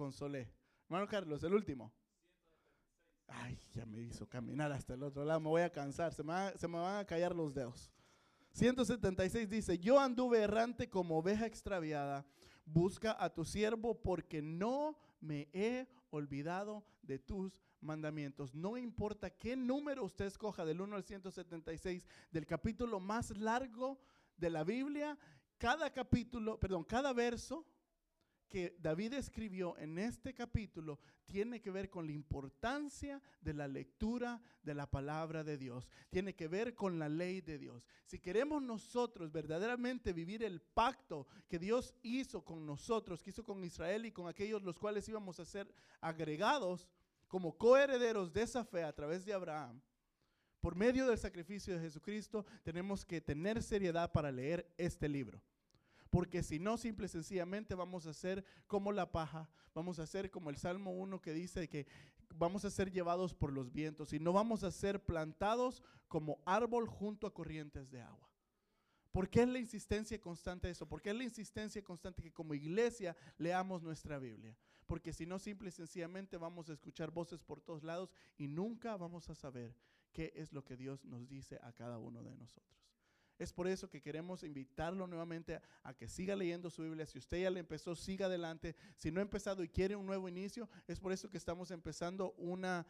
consolé. Hermano Carlos, el último. Ay, ya me hizo caminar hasta el otro lado. Me voy a cansar. Se me, se me van a callar los dedos. 176 dice, yo anduve errante como oveja extraviada. Busca a tu siervo porque no me he olvidado de tus mandamientos. No importa qué número usted escoja del 1 al 176 del capítulo más largo de la Biblia, cada capítulo, perdón, cada verso que David escribió en este capítulo tiene que ver con la importancia de la lectura de la palabra de Dios. Tiene que ver con la ley de Dios. Si queremos nosotros verdaderamente vivir el pacto que Dios hizo con nosotros, que hizo con Israel y con aquellos los cuales íbamos a ser agregados como coherederos de esa fe a través de Abraham, por medio del sacrificio de Jesucristo, tenemos que tener seriedad para leer este libro. Porque si no, simple y sencillamente vamos a ser como la paja, vamos a ser como el Salmo 1 que dice que vamos a ser llevados por los vientos y no vamos a ser plantados como árbol junto a corrientes de agua. ¿Por qué es la insistencia constante eso? ¿Por qué es la insistencia constante que como iglesia leamos nuestra Biblia? Porque si no, simple y sencillamente vamos a escuchar voces por todos lados y nunca vamos a saber qué es lo que Dios nos dice a cada uno de nosotros. Es por eso que queremos invitarlo nuevamente a, que siga leyendo su Biblia. Si usted ya le empezó, siga adelante. Si no ha empezado y quiere un nuevo inicio, es por eso que estamos empezando una,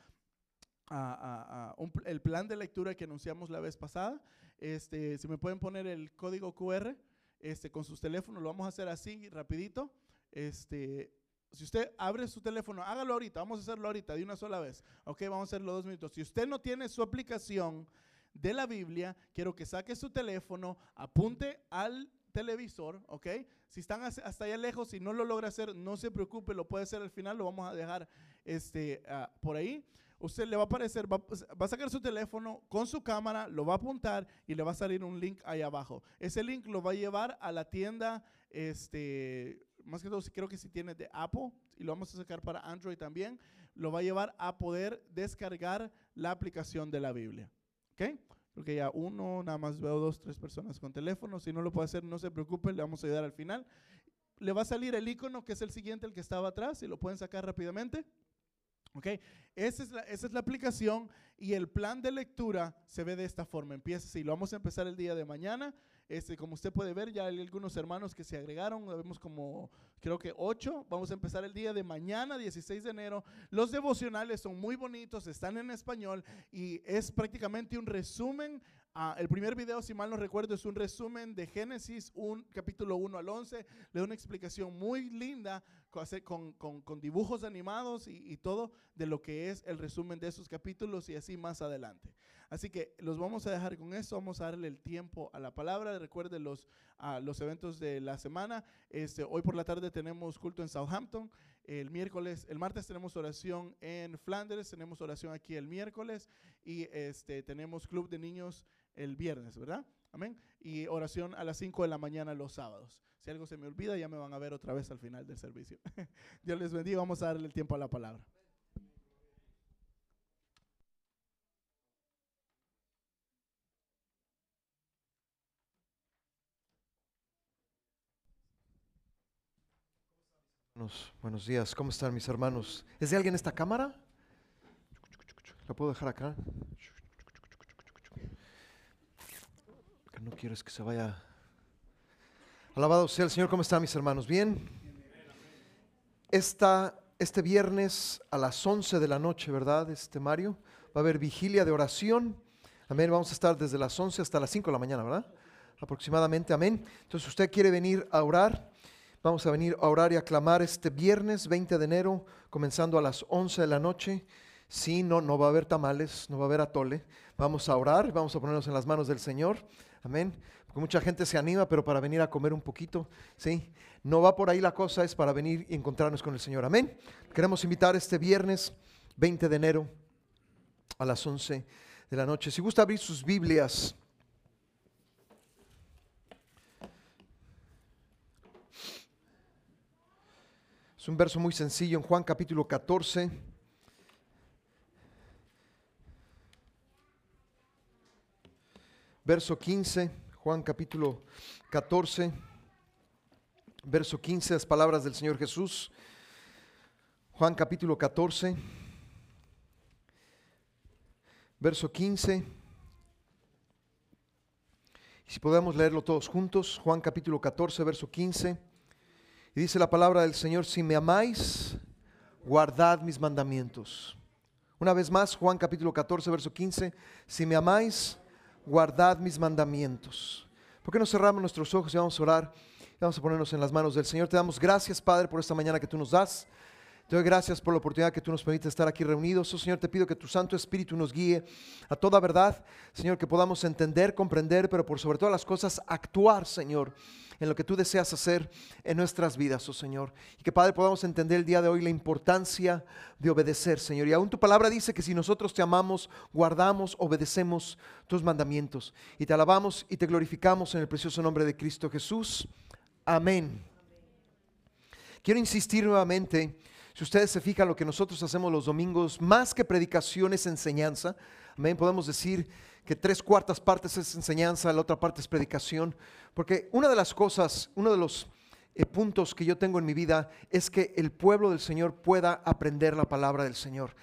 el plan de lectura que anunciamos la vez pasada. Este, si me pueden poner el código QR este, con sus teléfonos, lo vamos a hacer así rapidito. Este, si usted abre su teléfono, hágalo ahorita, vamos a hacerlo ahorita de una sola vez. Ok, vamos a hacerlo dos minutos. Si usted no tiene su aplicación, de la Biblia, quiero que saque su teléfono, apunte al televisor, ¿ok? Si están hasta allá lejos y no lo logra hacer, no se preocupe, lo puede hacer al final, lo vamos a dejar este, ah, por ahí. Usted le va a aparecer, va, va, a sacar su teléfono con su cámara, lo va a apuntar y le va a salir un link ahí abajo. Ese link lo va a llevar a la tienda, este, más que todo, creo que si tiene de Apple, y lo vamos a sacar para Android también, lo va a llevar a poder descargar la aplicación de la Biblia. ¿Ok? Ya uno, nada más veo dos, tres personas con teléfono. Si no lo puede hacer, no se preocupe, le vamos a ayudar al final. Le va a salir el icono que es el siguiente, el que estaba atrás, y lo pueden sacar rápidamente. ¿Ok? Esa es, la, esa es la aplicación y el plan de lectura se ve de esta forma. Empieza así, lo vamos a empezar el día de mañana. Este, como usted puede ver, ya hay algunos hermanos que se agregaron, vemos como creo que ocho. Vamos a empezar el día de mañana, 16 de enero. Los devocionales son muy bonitos, están en español y es prácticamente un resumen Ah, el primer video, si mal no recuerdo, es un resumen de Génesis, un capítulo 1 al 11. Le da una explicación muy linda con, con, con dibujos animados y, y, todo de lo que es el resumen de esos capítulos y así más adelante. Así que los vamos a dejar con eso. Vamos a darle el tiempo a la palabra. Recuerden los, uh, los eventos de la semana. Este, hoy por la tarde tenemos culto en Southampton. El miércoles, el martes tenemos oración en Flanders. Tenemos oración aquí el miércoles y este, tenemos club de niños el viernes, ¿verdad? Amén. Y oración a las 5 de la mañana los sábados. Si algo se me olvida, ya me van a ver otra vez al final del servicio. Dios les bendiga. Vamos a darle el tiempo a la palabra. Buenos, días, ¿cómo están mis hermanos? ¿Es de alguien esta cámara? ¿La puedo dejar acá? No quieres que se vaya. Alabado sea el Señor, ¿cómo están mis hermanos? ¿Bien? Esta, este viernes a las 11 de la noche, ¿verdad, este Mario? Va a haber vigilia de oración. Amén, vamos a estar desde las 11 hasta las 5 de la mañana, ¿verdad? Aproximadamente, amén. Entonces, usted quiere venir a orar, vamos a venir a orar y a clamar este viernes 20 de enero, comenzando a las 11 de la noche. Sí, no, no va a haber tamales, no va a haber atole. Vamos a orar, vamos a ponernos en las manos del Señor. Amén. Porque mucha gente se anima, pero para venir a comer un poquito, ¿sí? No va por ahí la cosa, es para venir y encontrarnos con el Señor. Amén. Queremos invitar este viernes 20 de enero a las 11 de la noche. Si gusta abrir sus Biblias. Es un verso muy sencillo en Juan capítulo 14. Verso 15, Juan capítulo 14, verso 15, las palabras del Señor Jesús. Juan capítulo 14, verso 15. Y si podemos leerlo todos juntos, Juan capítulo 14, verso 15. Y dice la palabra del Señor, si me amáis, guardad mis mandamientos. Una vez más, Juan capítulo 14, verso 15, si me amáis, guardad mis mandamientos. ¿Por qué no cerramos nuestros ojos y vamos a orar? Vamos a ponernos en las manos del Señor. Te damos gracias, Padre, por esta mañana que tú nos das. Te doy gracias por la oportunidad que tú nos permites estar aquí reunidos. Oh, Señor, te pido que tu Santo Espíritu nos guíe a toda verdad. Señor, que podamos entender, comprender, pero por sobre todas las cosas actuar, Señor, en lo que tú deseas hacer en nuestras vidas, oh Señor. Y que, Padre, podamos entender el día de hoy la importancia de obedecer, Señor. Y aún tu palabra dice que si nosotros te amamos, guardamos, obedecemos tus mandamientos. Y te alabamos y te glorificamos en el precioso nombre de Cristo Jesús. Amén. Quiero insistir nuevamente si ustedes se fijan lo que nosotros hacemos los domingos, más que predicación es enseñanza. Amén. Podemos decir que tres cuartas partes es enseñanza, la otra parte es predicación. Porque una de las cosas, uno de los eh, puntos que yo tengo en mi vida es que el pueblo del Señor pueda aprender la palabra del Señor.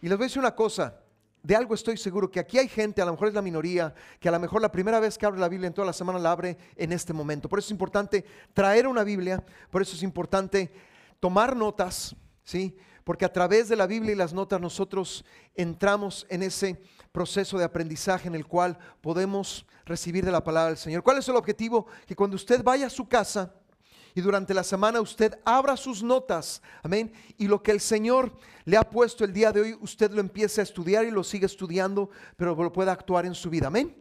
Y les voy a decir una cosa, de algo estoy seguro, que aquí hay gente, a lo mejor es la minoría, que a lo mejor la primera vez que abre la Biblia en toda la semana la abre en este momento. Por eso es importante traer una Biblia, por eso es importante tomar notas, ¿sí? Porque a través de la Biblia y las notas nosotros entramos en ese proceso de aprendizaje en el cual podemos recibir de la palabra del Señor. ¿Cuál es el objetivo? Que cuando usted vaya a su casa y durante la semana usted abra sus notas, amén, y lo que el Señor le ha puesto el día de hoy, usted lo empiece a estudiar y lo sigue estudiando, pero lo pueda actuar en su vida, amén.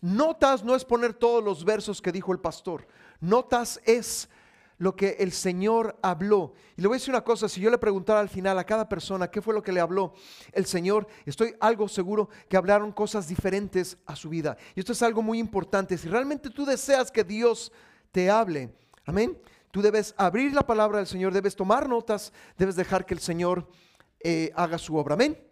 Notas no es poner todos los versos que dijo el pastor. Notas es lo que el Señor habló. Y le voy a decir una cosa, si yo le preguntara al final a cada persona qué fue lo que le habló el Señor, estoy algo seguro que hablaron cosas diferentes a su vida. Y esto es algo muy importante. Si realmente tú deseas que Dios te hable, amén, tú debes abrir la palabra del Señor, debes tomar notas, debes dejar que el Señor eh, haga su obra, amén.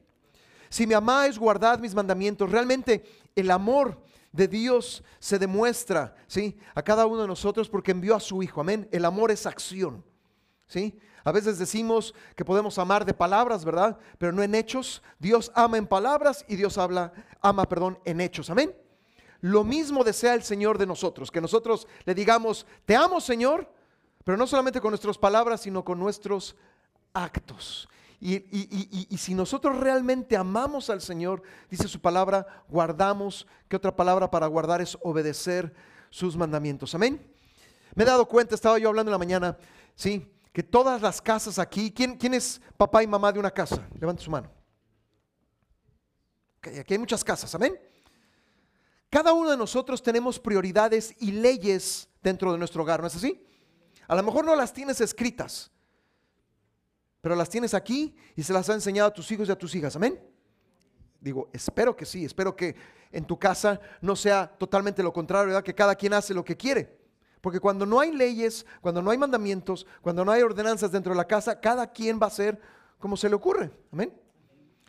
Si me amáis, guardad mis mandamientos. Realmente el amor de Dios se demuestra, ¿sí? A cada uno de nosotros porque envió a su Hijo, amén. El amor es acción, ¿sí? A veces decimos que podemos amar de palabras, ¿verdad? Pero no en hechos. Dios ama en palabras y Dios habla, ama, perdón, en hechos, amén. Lo mismo desea el Señor de nosotros, que nosotros le digamos, te amo Señor, pero no solamente con nuestras palabras, sino con nuestros actos. Y, si nosotros realmente amamos al Señor, dice su palabra, guardamos, ¿qué otra palabra para guardar es obedecer sus mandamientos? Amén. Me he dado cuenta, estaba yo hablando en la mañana, sí, que todas las casas aquí, ¿quién, es papá y mamá de una casa? Levante su mano. aquí hay muchas casas, amén. Cada uno de nosotros tenemos prioridades y leyes dentro de nuestro hogar, ¿no es así? A lo mejor no las tienes escritas, pero las tienes aquí y se las ha enseñado a tus hijos y a tus hijas. Amén. Digo, espero que sí, espero que en tu casa no sea totalmente lo contrario, ¿verdad? que cada quien hace lo que quiere. Porque cuando no hay leyes, cuando no hay mandamientos, cuando no hay ordenanzas dentro de la casa, cada quien va a hacer como se le ocurre. Amén.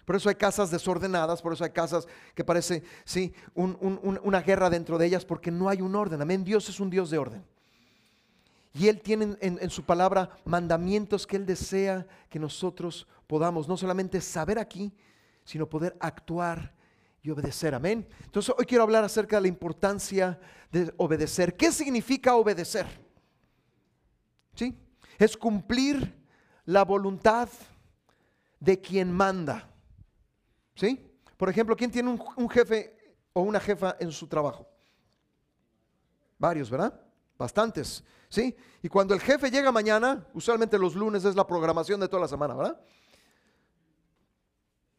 Por eso hay casas desordenadas, por eso hay casas que parece, sí, una guerra dentro de ellas, porque no hay un orden. Amén. Dios es un Dios de orden. Y Él tiene en, su palabra mandamientos que Él desea que nosotros podamos no solamente saber aquí, sino poder actuar y obedecer. Amén. Entonces hoy quiero hablar acerca de la importancia de obedecer. ¿Qué significa obedecer? ¿Sí? Es cumplir la voluntad de quien manda. ¿Sí? Por ejemplo, ¿quién tiene un jefe o una jefa en su trabajo? Varios, ¿verdad? Bastantes. ¿sí? Y cuando el jefe llega mañana, usualmente los lunes es la programación de toda la semana, ¿verdad?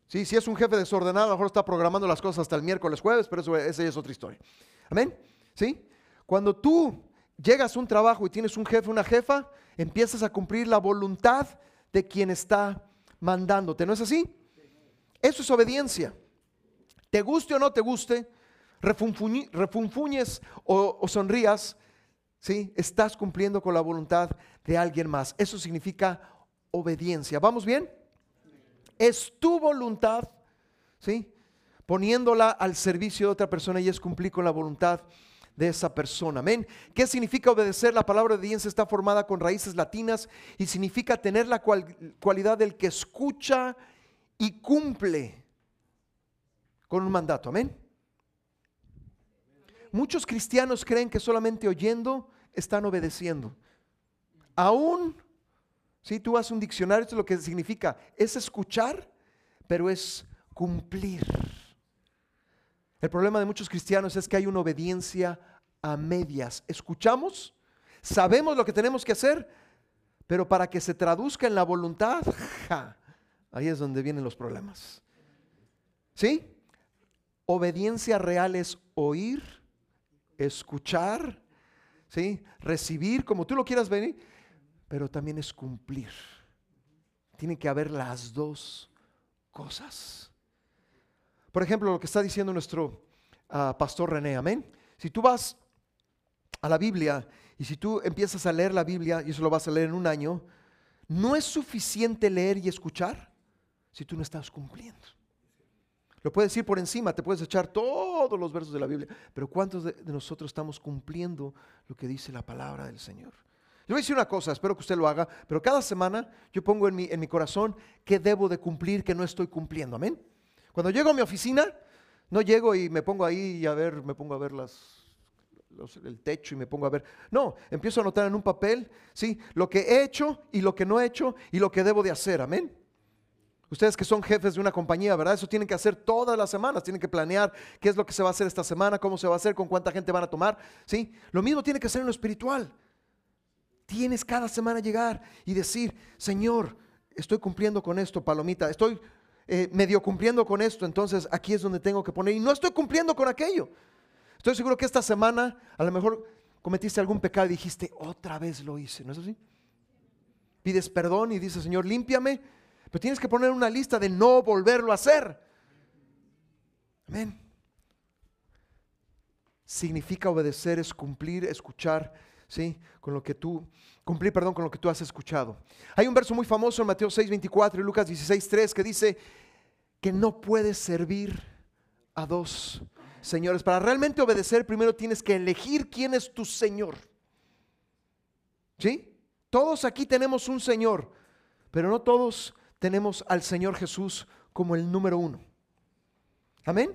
Sí, si es un jefe desordenado, a lo mejor está programando las cosas hasta el miércoles, jueves, pero eso, esa es otra historia. Amén. ¿Sí? Cuando tú llegas a un trabajo y tienes un jefe, una jefa, empiezas a cumplir la voluntad de quien está mandándote, ¿no es así? Eso es obediencia. Te guste o no te guste, refunfuñes o, o sonrías, ¿sí? Estás cumpliendo con la voluntad de alguien más. Eso significa obediencia. ¿Vamos bien? Es tu voluntad, ¿sí? Poniéndola al servicio de otra persona y es cumplir con la voluntad de esa persona. Amén. ¿Qué significa obedecer? La palabra obediencia está formada con raíces latinas y significa tener la cualidad del que escucha y cumple con un mandato. Amén. Muchos cristianos creen que solamente oyendo están obedeciendo. Aún si tú haces un diccionario, esto es lo que significa, es escuchar, pero es cumplir. El problema de muchos cristianos es que hay una obediencia a medias. Escuchamos, sabemos lo que tenemos que hacer, pero para que se traduzca en la voluntad, ahí es donde vienen los problemas. ¿Sí? Obediencia real es oír, escuchar, ¿sí? recibir, como tú lo quieras venir, pero también es cumplir. Tiene que haber las dos cosas. Por ejemplo, lo que está diciendo nuestro ah, pastor René, amén. Si tú vas a la Biblia y si tú empiezas a leer la Biblia, y eso lo vas a leer en un año, no es suficiente leer y escuchar si tú no estás cumpliendo. Lo puedes ir por encima, te puedes echar todos los versos de la Biblia, pero ¿cuántos de, nosotros estamos cumpliendo lo que dice la palabra del Señor? Le voy a decir una cosa, espero que usted lo haga, pero cada semana yo pongo en mi, en mi corazón qué debo de cumplir, que no estoy cumpliendo, amén. Cuando llego a mi oficina, no llego y me pongo ahí y a ver, me pongo a ver las, el techo y me pongo a ver. No, empiezo a anotar en un papel, ¿sí? Lo que he hecho y lo que no he hecho y lo que debo de hacer, amén. Ustedes que son jefes de una compañía, ¿verdad? Eso tienen que hacer todas las semanas, tienen que planear qué es lo que se va a hacer esta semana, cómo se va a hacer, con cuánta gente van a tomar, ¿sí? Lo mismo tiene que ser en lo espiritual. Tienes cada semana llegar y decir, Señor, estoy cumpliendo con esto, palomita, estoy eh, medio cumpliendo con esto, entonces aquí es donde tengo que poner. Y no estoy cumpliendo con aquello. Estoy seguro que esta semana a lo mejor cometiste algún pecado y dijiste, otra vez lo hice, ¿no es así? Pides perdón y dices, Señor, límpiame, pero tienes que poner una lista de no volverlo a hacer. Amén. Significa obedecer, es cumplir, escuchar, ¿sí? Con lo que tú cumplir, perdón, con lo que tú has escuchado. Hay un verso muy famoso en Mateo 6, 24 y Lucas 16, 3 que dice que no puedes servir a dos señores. Para realmente obedecer, primero tienes que elegir quién es tu Señor. ¿Sí? Todos aquí tenemos un Señor, pero no todos tenemos al Señor Jesús como el número uno. Amén.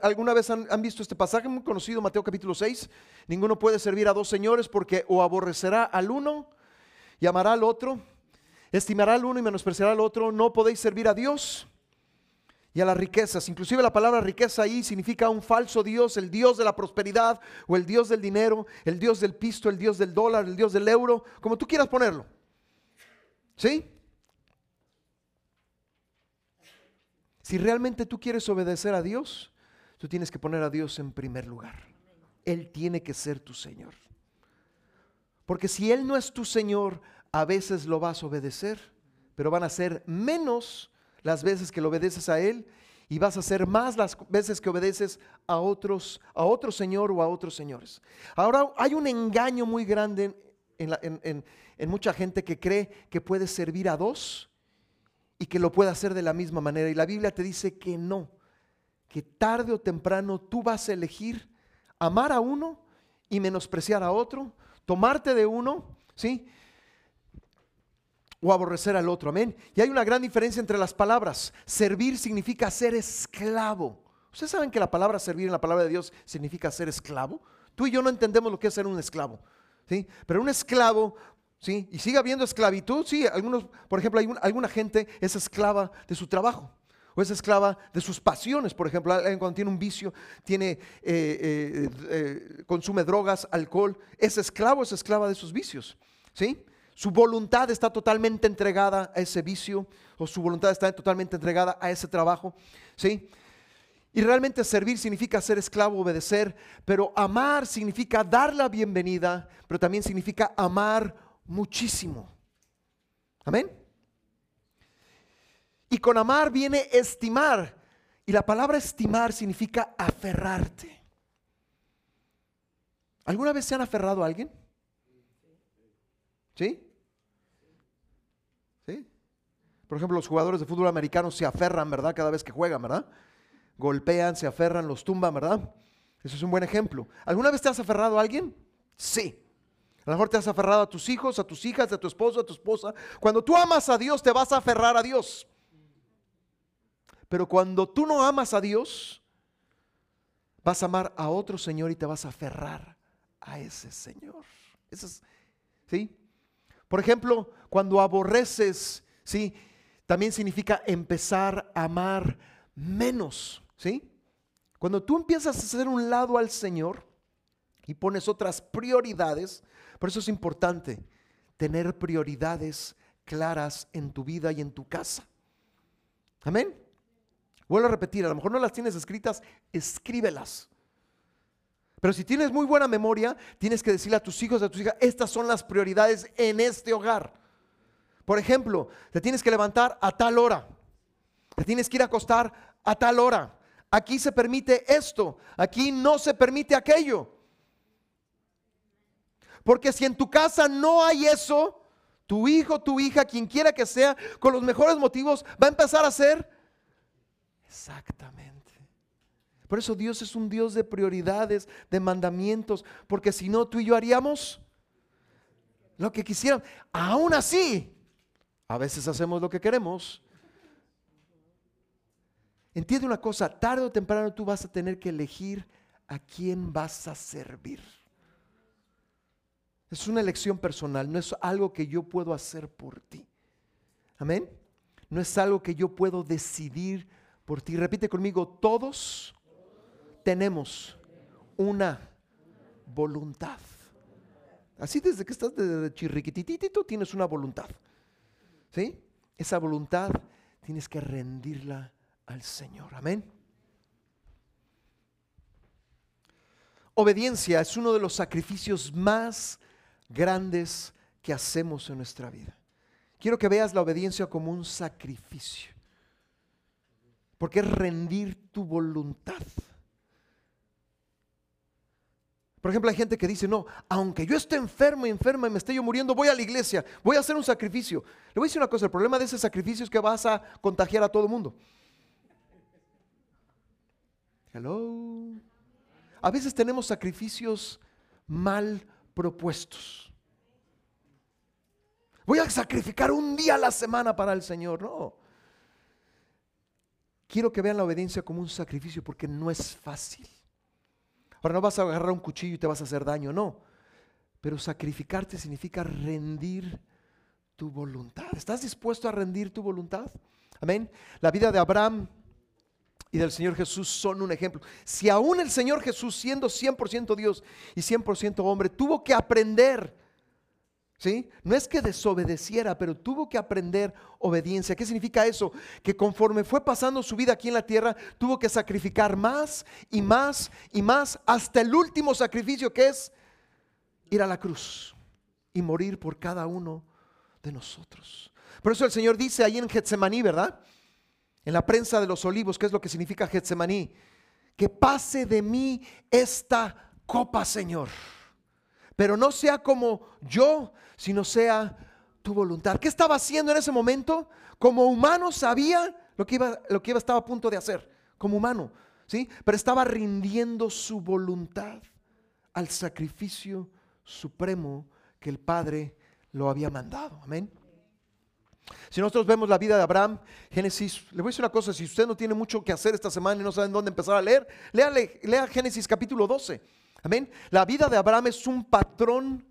¿Alguna vez han, visto este pasaje muy conocido, Mateo capítulo 6? Ninguno puede servir a dos señores porque o aborrecerá al uno y amará al otro, estimará al uno y menospreciará al otro. No podéis servir a Dios y a las riquezas. Inclusive la palabra riqueza ahí significa un falso Dios, el Dios de la prosperidad o el Dios del dinero, el Dios del pisto, el Dios del dólar, el Dios del euro, como tú quieras ponerlo. ¿Sí? Si realmente tú quieres obedecer a Dios, tú tienes que poner a Dios en primer lugar. Él tiene que ser tu Señor. Porque si Él no es tu Señor, a veces lo vas a obedecer, pero van a ser menos las veces que lo obedeces a Él y vas a ser más las veces que obedeces a otros, a otro Señor o a otros señores. Ahora hay un engaño muy grande en, en mucha gente que cree que puede servir a dos y que lo pueda hacer de la misma manera. Y la Biblia te dice que no, que tarde o temprano tú vas a elegir amar a uno y menospreciar a otro, tomarte de uno, ¿sí? O aborrecer al otro, amén. Y hay una gran diferencia entre las palabras. Servir significa ser esclavo. ¿Ustedes saben que la palabra servir en la palabra de Dios significa ser esclavo? Tú y yo no entendemos lo que es ser un esclavo. ¿sí? Pero un esclavo ¿sí? Y sigue habiendo esclavitud, sí, algunos, por ejemplo, alguna gente es esclava de su trabajo o es esclava de sus pasiones, por ejemplo, cuando tiene un vicio, tiene, eh, eh, eh, consume drogas, alcohol, es esclavo, es esclava de sus vicios, ¿sí? Su voluntad está totalmente entregada a ese vicio o su voluntad está totalmente entregada a ese trabajo, ¿sí? Y realmente servir significa ser esclavo, obedecer, pero amar significa dar la bienvenida, pero también significa amar muchísimo. Amén. Y con amar viene estimar. Y la palabra estimar significa aferrarte. ¿Alguna vez se han aferrado a alguien? ¿Sí? ¿Sí? Por ejemplo, los jugadores de fútbol americano se aferran, ¿verdad? Cada vez que juegan, ¿verdad? Golpean, se aferran, los tumban, ¿verdad? Eso es un buen ejemplo. ¿Alguna vez te has aferrado a alguien? Sí. A lo mejor te has aferrado a tus hijos, a tus hijas, a tu esposo, a tu esposa. Cuando tú amas a Dios, te vas a aferrar a Dios. Pero cuando tú no amas a Dios, vas a amar a otro Señor y te vas a aferrar a ese Señor. Eso. Por ejemplo, cuando aborreces, ¿sí? También significa empezar a amar menos, ¿sí? Cuando tú empiezas a hacer un lado al Señor y pones otras prioridades, por eso es importante tener prioridades claras en tu vida y en tu casa. Amén. Vuelvo a repetir, a lo mejor no las tienes escritas, escríbelas. Pero si tienes muy buena memoria, tienes que decirle a tus hijos, a tus hijas, estas son las prioridades en este hogar. Por ejemplo, te tienes que levantar a tal hora. Te tienes que ir a acostar a tal hora. Aquí se permite esto, aquí no se permite aquello. Porque si en tu casa no hay eso, tu hijo, tu hija, quien quiera que sea, con los mejores motivos, va a empezar a hacer Exactamente. Por eso Dios es un Dios de prioridades, de mandamientos, porque si no, tú y yo haríamos lo que quisieran. Aún así, a veces hacemos lo que queremos. Entiende una cosa, tarde o temprano tú vas a tener que elegir a quién vas a servir. Es una elección personal, no es algo que yo puedo hacer por ti. Amén. No es algo que yo puedo decidir por ti. Repite conmigo, todos tenemos una voluntad. Así desde que estás de chirriquititito tienes una voluntad. ¿Sí? Esa voluntad tienes que rendirla al Señor. Amén. Obediencia es uno de los sacrificios más grandes que hacemos en nuestra vida. Quiero que veas la obediencia como un sacrificio porque es rendir tu voluntad. Por ejemplo, hay gente que dice, no, aunque yo esté enfermo enferma y me esté yo muriendo, voy a la iglesia, voy a hacer un sacrificio. Le voy a decir una cosa, el problema de ese sacrificio es que vas a contagiar a todo el mundo. Hello. A veces tenemos sacrificios mal propuestos. Voy a sacrificar un día a la semana para el Señor. No. Quiero que vean la obediencia como un sacrificio porque no es fácil. Ahora no vas a agarrar un cuchillo y te vas a hacer daño, no. Pero sacrificarte significa rendir tu voluntad. ¿Estás dispuesto a rendir tu voluntad? Amén. La vida de Abraham y del Señor Jesús son un ejemplo. Si aún el Señor Jesús, siendo 100% Dios y 100% hombre, tuvo que aprender ¿Sí? No es que desobedeciera, pero tuvo que aprender obediencia. ¿Qué significa eso? Que conforme fue pasando su vida aquí en la tierra, tuvo que sacrificar más y más y más hasta el último sacrificio que es ir a la cruz y morir por cada uno de nosotros. Por eso el Señor dice ahí en Getsemaní, ¿verdad? En la prensa de los olivos, ¿qué es lo que significa Getsemaní? Que pase de mí esta copa, Señor. Pero no sea como yo, sino sea tu voluntad. ¿Qué estaba haciendo en ese momento? Como humano sabía lo que iba, lo que iba estaba a punto de hacer, como humano, ¿sí? Pero estaba rindiendo su voluntad al sacrificio supremo que el Padre lo había mandado. Amén. Si nosotros vemos la vida de Abraham, Génesis, le voy a decir una cosa, si usted no tiene mucho que hacer esta semana y no sabe dónde empezar a leer, lea, Génesis capítulo 12. Amén. La vida de Abraham es un patrón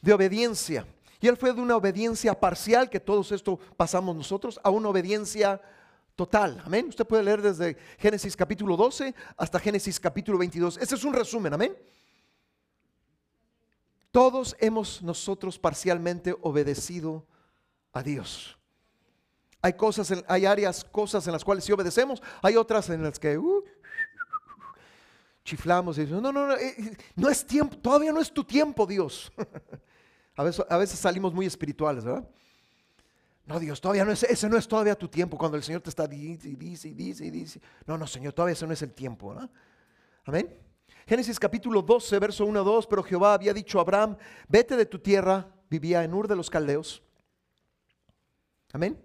de obediencia. Y él fue de una obediencia parcial, que todos esto pasamos nosotros, a una obediencia total. Amén. Usted puede leer desde Génesis capítulo 12 hasta Génesis capítulo 22. Ese es un resumen. Amén. Todos hemos nosotros parcialmente obedecido a Dios. Hay cosas, hay áreas, cosas en las cuales sí obedecemos, hay otras en las que uh, chiflamos y decimos, no, no, no, eh, no es tiempo, todavía no es tu tiempo, Dios. A veces, a veces salimos muy espirituales, ¿verdad? No, Dios, todavía no es, ese no es todavía tu tiempo, cuando el Señor te está dice y dice y dice y dice. No, no, Señor, todavía ese no es el tiempo, ¿no? Amén. Génesis capítulo 12, verso 1 a 2, pero Jehová había dicho a Abraham, vete de tu tierra, vivía en Ur de los Caldeos. Amén.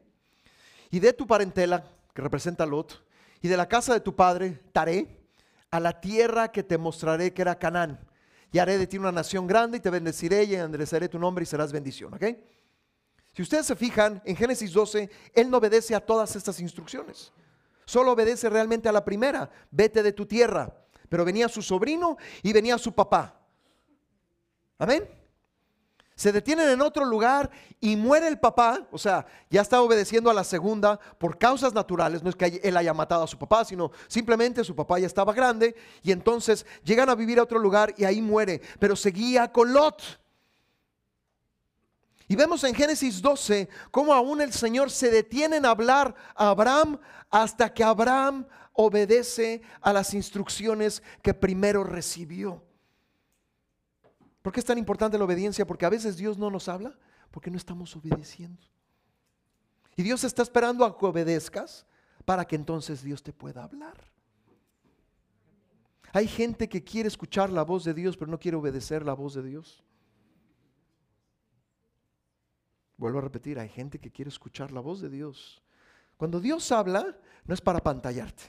Y de tu parentela, que representa a Lot, y de la casa de tu padre, Taré, a la tierra que te mostraré que era Canaán. Y haré de ti una nación grande y te bendeciré y enderezaré tu nombre y serás bendición. Si ustedes se fijan, en Génesis 12, él no obedece a todas estas instrucciones. Solo obedece realmente a la primera, vete de tu tierra. Pero venía su sobrino y venía su papá. Amén se detienen en otro lugar y muere el papá, o sea, ya está obedeciendo a la segunda por causas naturales, no es que él haya matado a su papá, sino simplemente su papá ya estaba grande y entonces llegan a vivir a otro lugar y ahí muere, pero seguía con Lot. Y vemos en Génesis 12 cómo aún el Señor se detiene en hablar a Abraham hasta que Abraham obedece a las instrucciones que primero recibió. ¿Por qué es tan importante la obediencia? Porque a veces Dios no nos habla porque no estamos obedeciendo. Y Dios está esperando a que obedezcas para que entonces Dios te pueda hablar. Hay gente que quiere escuchar la voz de Dios, pero no quiere obedecer la voz de Dios. Vuelvo a repetir, hay gente que quiere escuchar la voz de Dios. Cuando Dios habla, no es para pantallarte.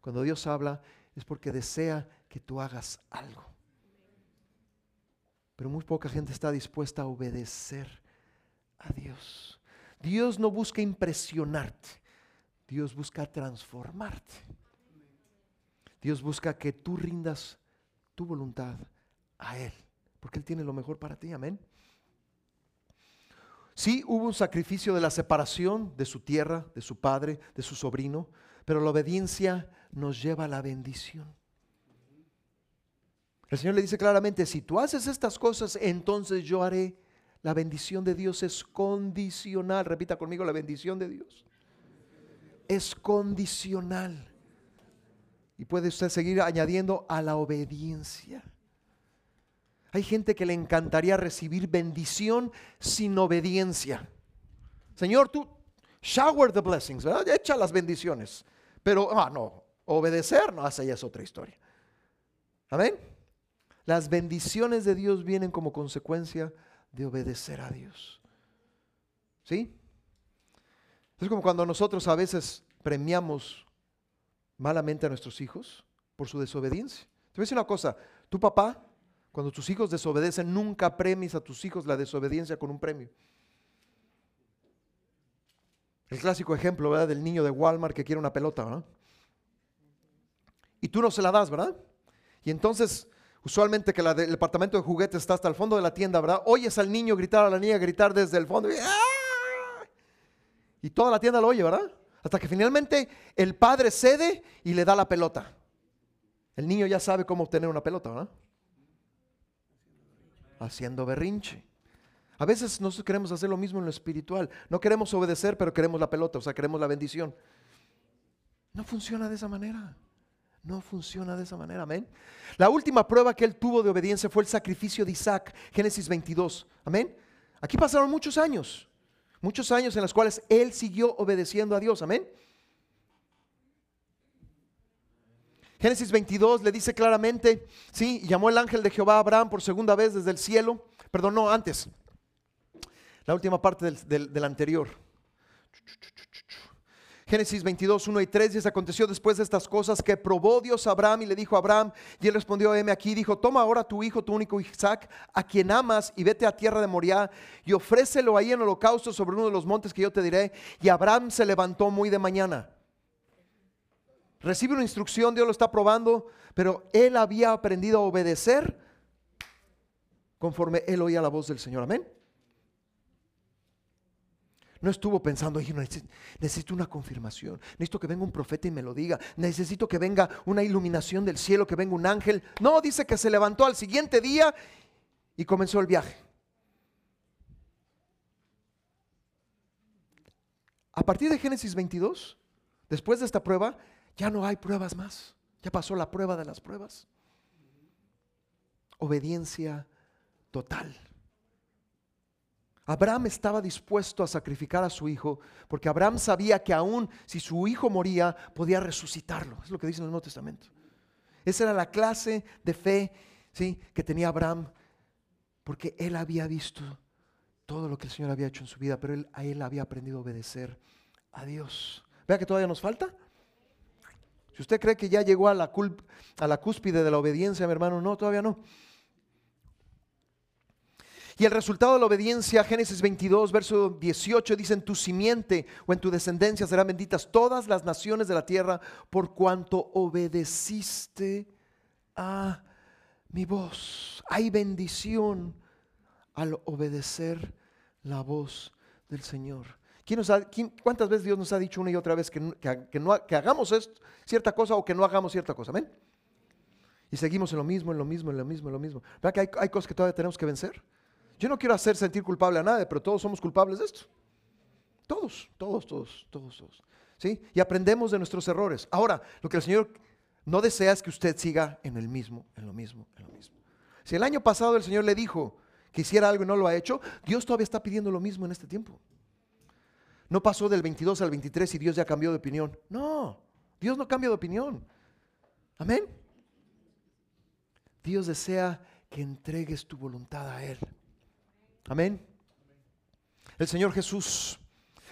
Cuando Dios habla, es porque desea que tú hagas algo. Pero muy poca gente está dispuesta a obedecer a Dios. Dios no busca impresionarte, Dios busca transformarte. Dios busca que tú rindas tu voluntad a Él, porque Él tiene lo mejor para ti, amén. Sí, hubo un sacrificio de la separación de su tierra, de su padre, de su sobrino, pero la obediencia nos lleva a la bendición. El Señor le dice claramente, si tú haces estas cosas, entonces yo haré. La bendición de Dios es condicional. Repita conmigo, la bendición de Dios es condicional. Y puede usted seguir añadiendo a la obediencia. Hay gente que le encantaría recibir bendición sin obediencia. Señor, tú shower the blessings. Echa las bendiciones. Pero, ah, no, obedecer, no, esa ya es otra historia. Amén. Las bendiciones de Dios vienen como consecuencia de obedecer a Dios. ¿Sí? Es como cuando nosotros a veces premiamos malamente a nuestros hijos por su desobediencia. Te voy a decir una cosa, tu papá, cuando tus hijos desobedecen, nunca premies a tus hijos la desobediencia con un premio. El clásico ejemplo, ¿verdad? Del niño de Walmart que quiere una pelota, ¿verdad? Y tú no se la das, ¿verdad? Y entonces Usualmente que el departamento de juguetes está hasta el fondo de la tienda, ¿verdad? Oyes al niño gritar, a la niña gritar desde el fondo. Y, ¡ah! y toda la tienda lo oye, ¿verdad? Hasta que finalmente el padre cede y le da la pelota. El niño ya sabe cómo obtener una pelota, ¿verdad? Haciendo berrinche. A veces nosotros queremos hacer lo mismo en lo espiritual. No queremos obedecer, pero queremos la pelota, o sea, queremos la bendición. No funciona de esa manera. No funciona de esa manera, amén. La última prueba que él tuvo de obediencia fue el sacrificio de Isaac, Génesis 22, amén. Aquí pasaron muchos años, muchos años en los cuales él siguió obedeciendo a Dios, amén. Génesis 22 le dice claramente, sí, llamó el ángel de Jehová a Abraham por segunda vez desde el cielo, perdón, no, antes, la última parte del, del anterior. Génesis 22, 1 y 3 se aconteció después de estas cosas que probó Dios a Abraham y le dijo a Abraham, y él respondió, heme aquí, dijo, toma ahora tu hijo, tu único Isaac, a quien amas, y vete a tierra de Moriah, y ofrécelo ahí en holocausto sobre uno de los montes que yo te diré. Y Abraham se levantó muy de mañana. Recibe una instrucción, Dios lo está probando, pero él había aprendido a obedecer conforme él oía la voz del Señor. Amén. No estuvo pensando, necesito una confirmación, necesito que venga un profeta y me lo diga, necesito que venga una iluminación del cielo, que venga un ángel. No, dice que se levantó al siguiente día y comenzó el viaje. A partir de Génesis 22, después de esta prueba, ya no hay pruebas más. Ya pasó la prueba de las pruebas. Obediencia total. Abraham estaba dispuesto a sacrificar a su hijo porque Abraham sabía que aún si su hijo moría podía resucitarlo. Es lo que dice en el Nuevo Testamento. Esa era la clase de fe ¿sí? que tenía Abraham porque él había visto todo lo que el Señor había hecho en su vida, pero él, a él había aprendido a obedecer a Dios. Vea que todavía nos falta. Si usted cree que ya llegó a la, a la cúspide de la obediencia, mi hermano, no, todavía no. Y el resultado de la obediencia, Génesis 22, verso 18, dice, en tu simiente o en tu descendencia serán benditas todas las naciones de la tierra por cuanto obedeciste a mi voz. Hay bendición al obedecer la voz del Señor. ¿Quién ¿Cuántas veces Dios nos ha dicho una y otra vez que, no, que hagamos cierta cosa o que no hagamos cierta cosa? Amén. Y seguimos en lo mismo, en lo mismo, en lo mismo, en lo mismo. ¿Verdad que hay, hay cosas que todavía tenemos que vencer? Yo no quiero hacer sentir culpable a nadie, pero todos somos culpables de esto. Todos, todos, todos, todos, todos. ¿Sí? Y aprendemos de nuestros errores. Ahora, lo que el Señor no desea es que usted siga en el mismo, en lo mismo, en lo mismo. Si el año pasado el Señor le dijo que hiciera algo y no lo ha hecho, Dios todavía está pidiendo lo mismo en este tiempo. No pasó del 22 al 23 y Dios ya cambió de opinión. No, Dios no cambia de opinión. Amén. Dios desea que entregues tu voluntad a Él. Amén. El Señor Jesús.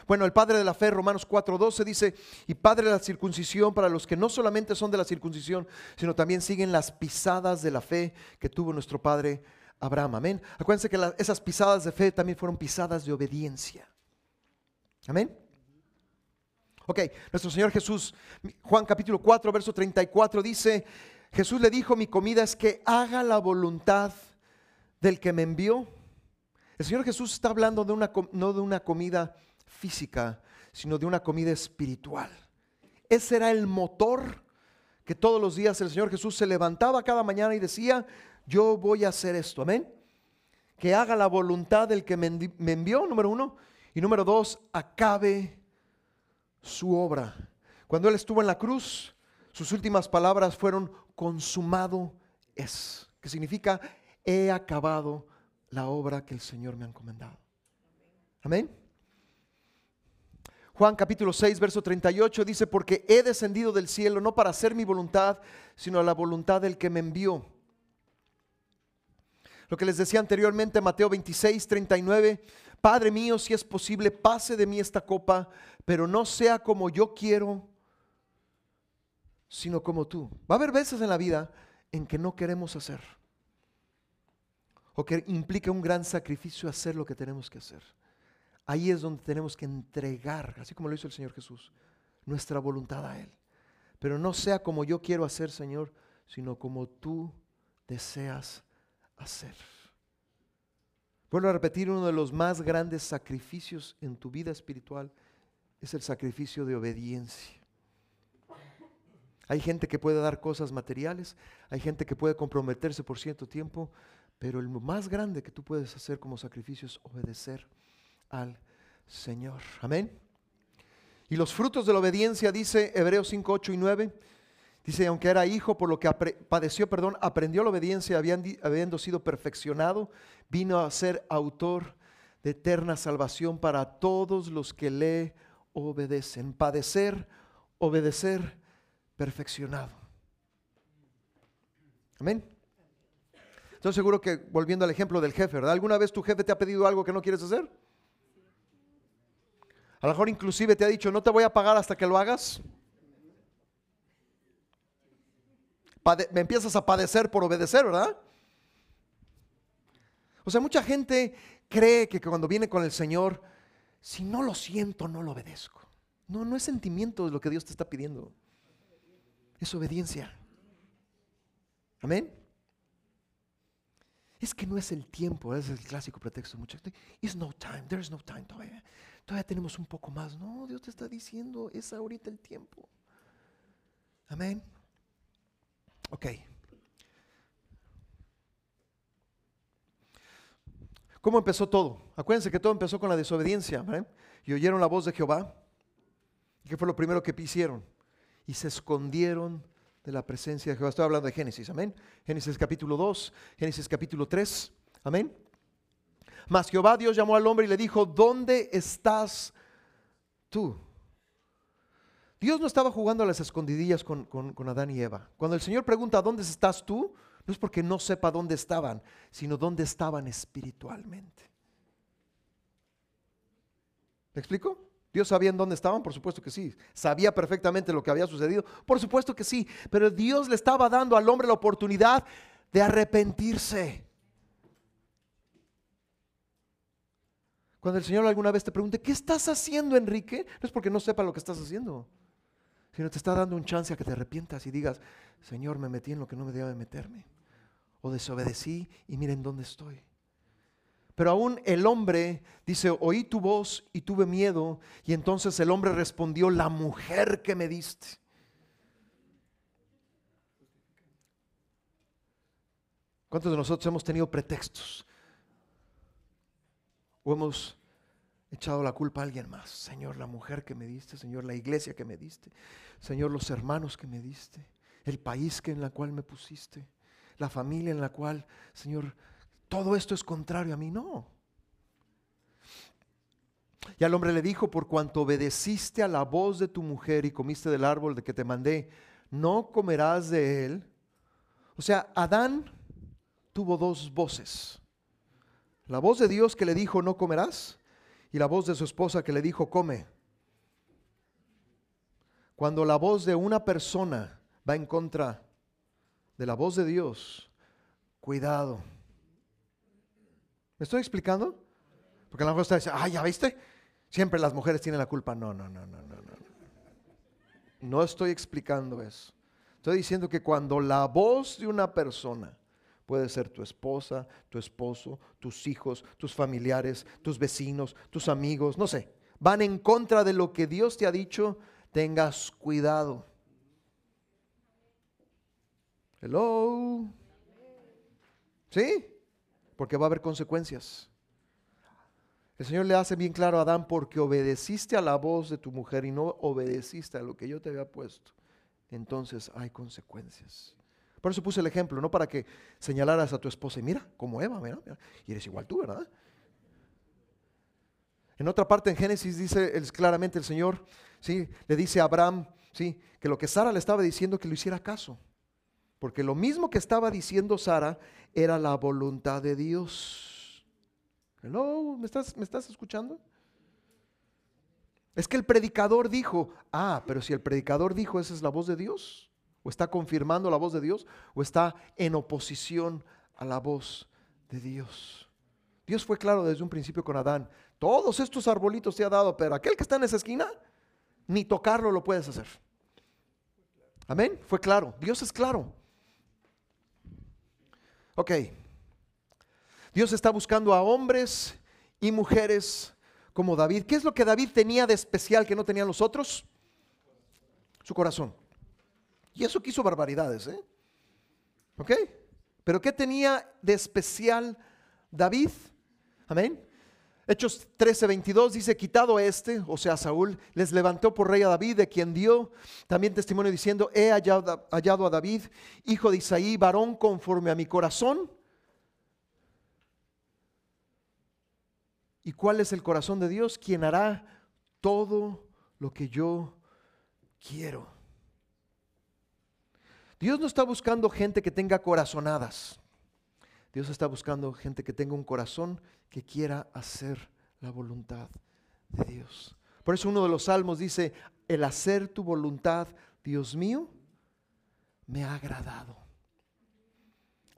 Bueno, el Padre de la fe, Romanos 4:12 dice, y Padre de la circuncisión para los que no solamente son de la circuncisión, sino también siguen las pisadas de la fe que tuvo nuestro Padre Abraham. Amén. Acuérdense que esas pisadas de fe también fueron pisadas de obediencia. Amén. Ok, nuestro Señor Jesús, Juan capítulo 4, verso 34 dice, Jesús le dijo, mi comida es que haga la voluntad del que me envió el Señor Jesús está hablando de una, no de una comida física, sino de una comida espiritual. Ese era el motor que todos los días el Señor Jesús se levantaba cada mañana y decía, yo voy a hacer esto, amén. Que haga la voluntad del que me envió, número uno, y número dos, acabe su obra. Cuando Él estuvo en la cruz, sus últimas palabras fueron, consumado es, que significa, he acabado la obra que el Señor me ha encomendado. Amén. Juan capítulo 6, verso 38 dice, porque he descendido del cielo no para hacer mi voluntad, sino la voluntad del que me envió. Lo que les decía anteriormente, Mateo 26, 39, Padre mío, si es posible, pase de mí esta copa, pero no sea como yo quiero, sino como tú. Va a haber veces en la vida en que no queremos hacer o que implica un gran sacrificio hacer lo que tenemos que hacer. Ahí es donde tenemos que entregar, así como lo hizo el Señor Jesús, nuestra voluntad a Él. Pero no sea como yo quiero hacer, Señor, sino como tú deseas hacer. Vuelvo a repetir, uno de los más grandes sacrificios en tu vida espiritual es el sacrificio de obediencia. Hay gente que puede dar cosas materiales, hay gente que puede comprometerse por cierto tiempo, pero el más grande que tú puedes hacer como sacrificio es obedecer al Señor. Amén. Y los frutos de la obediencia, dice Hebreos 5, 8 y 9, dice, aunque era hijo, por lo que padeció, perdón, aprendió la obediencia, habiendo sido perfeccionado, vino a ser autor de eterna salvación para todos los que le obedecen. Padecer, obedecer, perfeccionado. Amén. Estoy seguro que, volviendo al ejemplo del jefe, ¿verdad? ¿Alguna vez tu jefe te ha pedido algo que no quieres hacer? A lo mejor inclusive te ha dicho, no te voy a pagar hasta que lo hagas. me empiezas a padecer por obedecer, ¿verdad? O sea, mucha gente cree que cuando viene con el Señor, si no lo siento, no lo obedezco. No, no es sentimiento lo que Dios te está pidiendo. Es obediencia. Amén es que no es el tiempo, es el clásico pretexto muchas It's no time, there is no time todavía. Todavía tenemos un poco más. No, Dios te está diciendo, es ahorita el tiempo. Amén. Ok. ¿Cómo empezó todo? Acuérdense que todo empezó con la desobediencia. Y oyeron la voz de Jehová. ¿Qué fue lo primero que hicieron? Y se escondieron de la presencia de Jehová. Estoy hablando de Génesis, amén. Génesis capítulo 2, Génesis capítulo 3, amén. Mas Jehová Dios llamó al hombre y le dijo, ¿dónde estás tú? Dios no estaba jugando a las escondidillas con, con, Adán y Eva. Cuando el Señor pregunta, ¿dónde estás tú? No es porque no sepa dónde estaban, sino dónde estaban espiritualmente. ¿Me explico? ¿Dios sabía en dónde estaban? Por supuesto que sí. ¿Sabía perfectamente lo que había sucedido? Por supuesto que sí. Pero Dios le estaba dando al hombre la oportunidad de arrepentirse. Cuando el Señor alguna vez te pregunte, ¿qué estás haciendo, Enrique? No es porque no sepa lo que estás haciendo, sino te está dando un chance a que te arrepientas y digas, Señor, me metí en lo que no me debía de meterme. O desobedecí y miren dónde estoy. Pero aún el hombre dice, oí tu voz y tuve miedo. Y entonces el hombre respondió, la mujer que me diste. ¿Cuántos de nosotros hemos tenido pretextos? O hemos echado la culpa a alguien más. Señor, la mujer que me diste, Señor, la iglesia que me diste, Señor, los hermanos que me diste, el país que en la cual me pusiste, la familia en la cual, Señor, todo esto es contrario a mí. No. Y al hombre le dijo, por cuanto obedeciste a la voz de tu mujer y comiste del árbol de que te mandé, no comerás de él. O sea, Adán tuvo dos voces. La voz de Dios que le dijo, no comerás, y la voz de su esposa que le dijo, come. Cuando la voz de una persona va en contra de la voz de Dios, cuidado. ¿Me estoy explicando? Porque la mujer está diciendo, ah, ya viste, siempre las mujeres tienen la culpa. No, no, no, no, no, no. No estoy explicando eso. Estoy diciendo que cuando la voz de una persona Puede ser tu esposa, tu esposo, tus hijos, tus familiares, tus vecinos, tus amigos, no sé. Van en contra de lo que Dios te ha dicho, tengas cuidado. Hello. ¿Sí? Porque va a haber consecuencias. El Señor le hace bien claro a Adán, porque obedeciste a la voz de tu mujer y no obedeciste a lo que yo te había puesto, entonces hay consecuencias. Por eso puse el ejemplo, no para que señalaras a tu esposa y mira, como Eva, mira, y eres igual tú, ¿verdad? En otra parte en Génesis dice claramente el Señor, ¿sí? le dice a Abraham ¿sí? que lo que Sara le estaba diciendo que lo hiciera caso. Porque lo mismo que estaba diciendo Sara era la voluntad de Dios. Hello, ¿me estás, ¿me estás escuchando? Es que el predicador dijo, ah, pero si el predicador dijo, esa es la voz de Dios o está confirmando la voz de Dios o está en oposición a la voz de Dios. Dios fue claro desde un principio con Adán. Todos estos arbolitos te ha dado, pero aquel que está en esa esquina, ni tocarlo lo puedes hacer. Amén. Fue claro. Dios es claro. Ok. Dios está buscando a hombres y mujeres como David. ¿Qué es lo que David tenía de especial que no tenían los otros? Su corazón. Y eso quiso barbaridades, ¿eh? ¿Ok? Pero ¿qué tenía de especial David? Amén. Hechos 13, 22 dice, quitado este, o sea, Saúl, les levantó por rey a David, de quien dio también testimonio diciendo, he hallado, hallado a David, hijo de Isaí, varón conforme a mi corazón. ¿Y cuál es el corazón de Dios? Quien hará todo lo que yo quiero. Dios no está buscando gente que tenga corazonadas. Dios está buscando gente que tenga un corazón que quiera hacer la voluntad de Dios. Por eso uno de los salmos dice, el hacer tu voluntad, Dios mío, me ha agradado.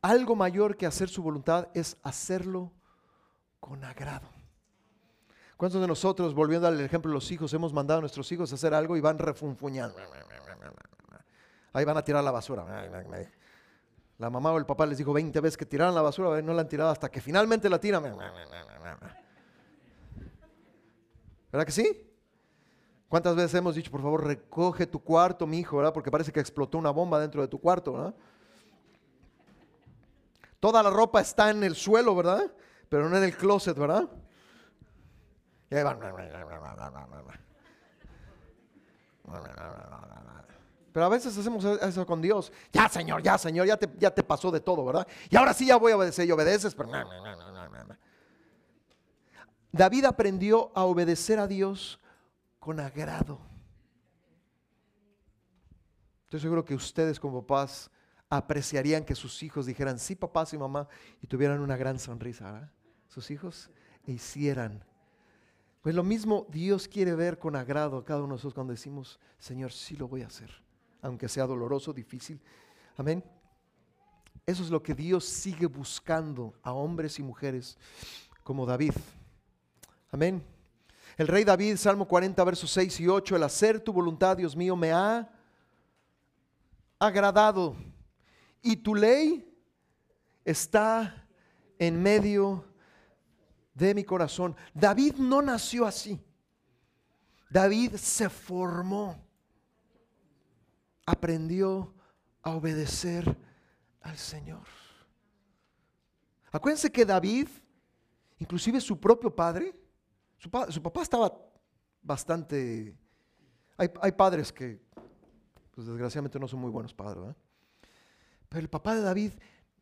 Algo mayor que hacer su voluntad es hacerlo con agrado. ¿Cuántos de nosotros, volviendo al ejemplo de los hijos, hemos mandado a nuestros hijos a hacer algo y van refunfuñando? ahí van a tirar la basura. La mamá o el papá les dijo 20 veces que tiraran la basura, no la han tirado hasta que finalmente la tiran. ¿Verdad que sí? ¿Cuántas veces hemos dicho, por favor, recoge tu cuarto, mi hijo, ¿verdad? Porque parece que explotó una bomba dentro de tu cuarto, ¿verdad? Toda la ropa está en el suelo, ¿verdad? Pero no en el closet, ¿verdad? Y ahí van. Pero a veces hacemos eso con Dios. Ya, Señor, ya, Señor, ya te, ya te pasó de todo, ¿verdad? Y ahora sí ya voy a obedecer y obedeces, pero no, no, no, no, David aprendió a obedecer a Dios con agrado. Estoy seguro que ustedes como papás apreciarían que sus hijos dijeran, sí, papá, sí, mamá, y tuvieran una gran sonrisa, ¿verdad? Sus hijos e hicieran Pues lo mismo Dios quiere ver con agrado a cada uno de nosotros cuando decimos, Señor, sí lo voy a hacer, aunque sea doloroso, difícil. Amén. Eso es lo que Dios sigue buscando a hombres y mujeres como David. Amén. El rey David, Salmo 40, versos 6 y 8, el hacer tu voluntad, Dios mío, me ha agradado. Y tu ley está en medio de mi corazón. David no nació así. David se formó. Aprendió a obedecer al Señor. Acuérdense que David, inclusive su propio padre, su, papá estaba bastante... Hay, padres que, pues desgraciadamente no son muy buenos padres. Pero el papá de David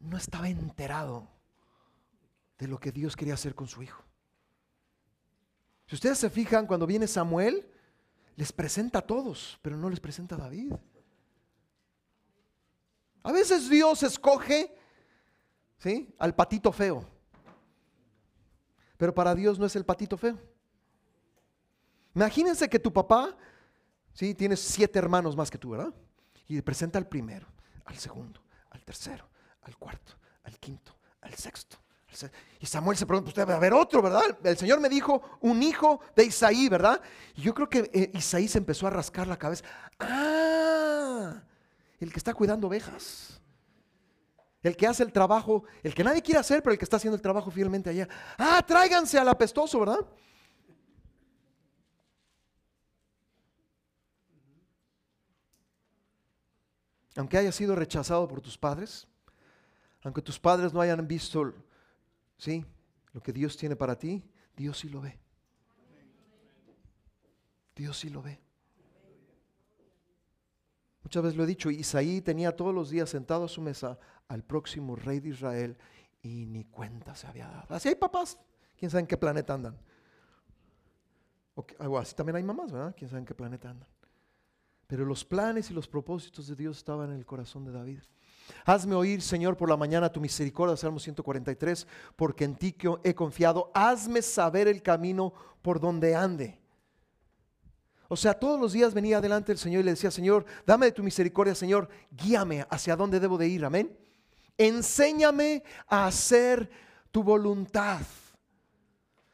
no estaba enterado de lo que Dios quería hacer con su hijo. Si ustedes se fijan, cuando viene Samuel, les presenta a todos, pero no les presenta a David. A veces Dios escoge ¿sí? al patito feo, pero para Dios no es el patito feo. Imagínense que tu papá, ¿sí? tienes siete hermanos más que tú, ¿verdad? Y presenta al primero, al segundo, al tercero, al cuarto, al quinto, al sexto. Y Samuel se pregunta, usted va a haber otro, ¿verdad? El Señor me dijo, un hijo de Isaí, ¿verdad? Y yo creo que eh, Isaí se empezó a rascar la cabeza. Ah, el que está cuidando ovejas. El que hace el trabajo, el que nadie quiere hacer, pero el que está haciendo el trabajo fielmente allá. Ah, tráiganse al apestoso, ¿verdad? Aunque haya sido rechazado por tus padres, aunque tus padres no hayan visto, ¿sí? Lo que Dios tiene para ti, Dios sí lo ve. Dios sí lo ve. Muchas veces lo he dicho, Isaí tenía todos los días sentado a su mesa al próximo rey de Israel y ni cuenta se había dado. Así hay papás, quién sabe en qué planeta andan. Así también hay mamás, ¿verdad? Quién sabe en qué planeta andan. Pero los planes y los propósitos de Dios estaban en el corazón de David. Hazme oír, Señor, por la mañana tu misericordia, Salmo 143, porque en ti he confiado. Hazme saber el camino por donde ande. O sea, todos los días venía delante el Señor y le decía, Señor, dame de tu misericordia, Señor, guíame hacia dónde debo de ir, amén. Enséñame a hacer tu voluntad.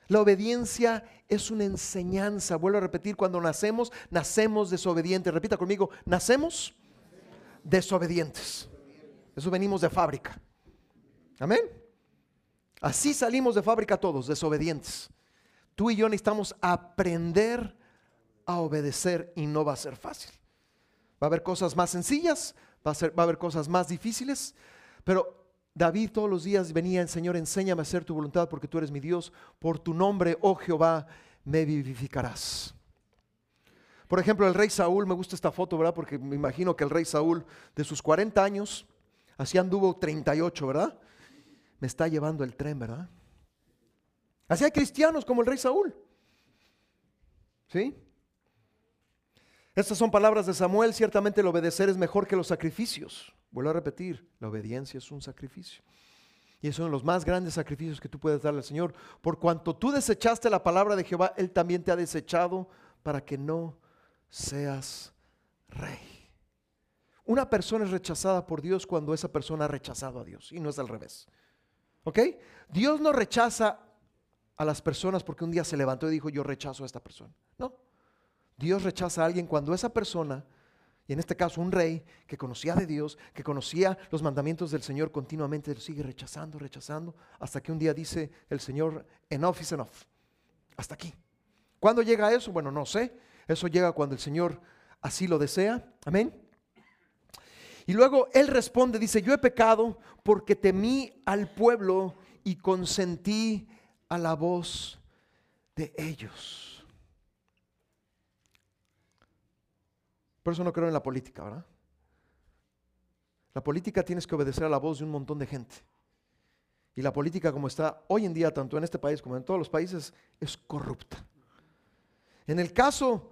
La obediencia es una enseñanza. Vuelvo a repetir, cuando nacemos, nacemos desobedientes. Repita conmigo, nacemos desobedientes. Eso venimos de fábrica. Amén. Así salimos de fábrica todos, desobedientes. Tú y yo necesitamos aprender a obedecer y no va a ser fácil. Va a haber cosas más sencillas, va a, ser, va a haber cosas más difíciles, pero David todos los días venía, Señor, enséñame a hacer tu voluntad porque tú eres mi Dios. Por tu nombre, oh Jehová, me vivificarás. Por ejemplo, el rey Saúl, me gusta esta foto, ¿verdad? Porque me imagino que el rey Saúl, de sus 40 años, así anduvo 38, ¿verdad? Me está llevando el tren, ¿verdad? Así hay cristianos como el rey Saúl. ¿Sí? Estas son palabras de Samuel, ciertamente el obedecer es mejor que los sacrificios. Vuelvo a repetir, la obediencia es un sacrificio. Y es uno de los más grandes sacrificios que tú puedes darle al Señor. Por cuanto tú desechaste la palabra de Jehová, Él también te ha desechado para que no seas rey. Una persona es rechazada por Dios cuando esa persona ha rechazado a Dios y no es al revés. ¿Ok? Dios no rechaza a las personas porque un día se levantó y dijo yo rechazo a esta persona. No. Dios rechaza a alguien cuando esa persona, y en este caso un rey que conocía de Dios, que conocía los mandamientos del Señor continuamente, lo sigue rechazando, rechazando, hasta que un día dice el Señor, enough is enough. Hasta aquí. ¿Cuándo llega eso? Bueno, no sé. Eso llega cuando el Señor así lo desea. Amén. Y luego Él responde, dice, yo he pecado porque temí al pueblo y consentí a la voz de ellos. Por eso no creo en la política, ¿verdad? La política tienes que obedecer a la voz de un montón de gente. Y la política como está hoy en día, tanto en este país como en todos los países, es corrupta. En el caso,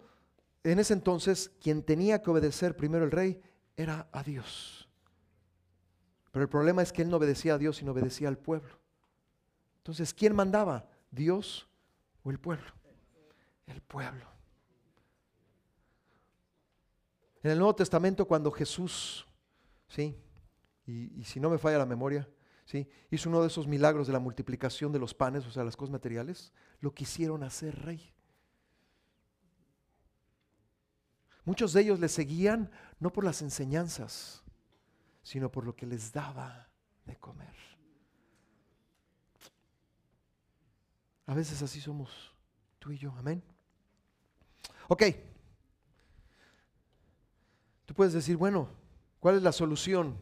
en ese entonces, quien tenía que obedecer primero el rey era a Dios. Pero el problema es que él no obedecía a Dios, sino obedecía al pueblo. Entonces, ¿quién mandaba? ¿Dios o el pueblo? el pueblo. En el Nuevo Testamento, cuando Jesús, ¿sí? Y, si no me falla la memoria, ¿sí? Hizo uno de esos milagros de la multiplicación de los panes, o sea, las cosas materiales, lo quisieron hacer rey. Muchos de ellos le seguían no por las enseñanzas, sino por lo que les daba de comer. A veces así somos tú y yo, amén. Ok. Tú puedes decir, bueno, ¿cuál es la solución?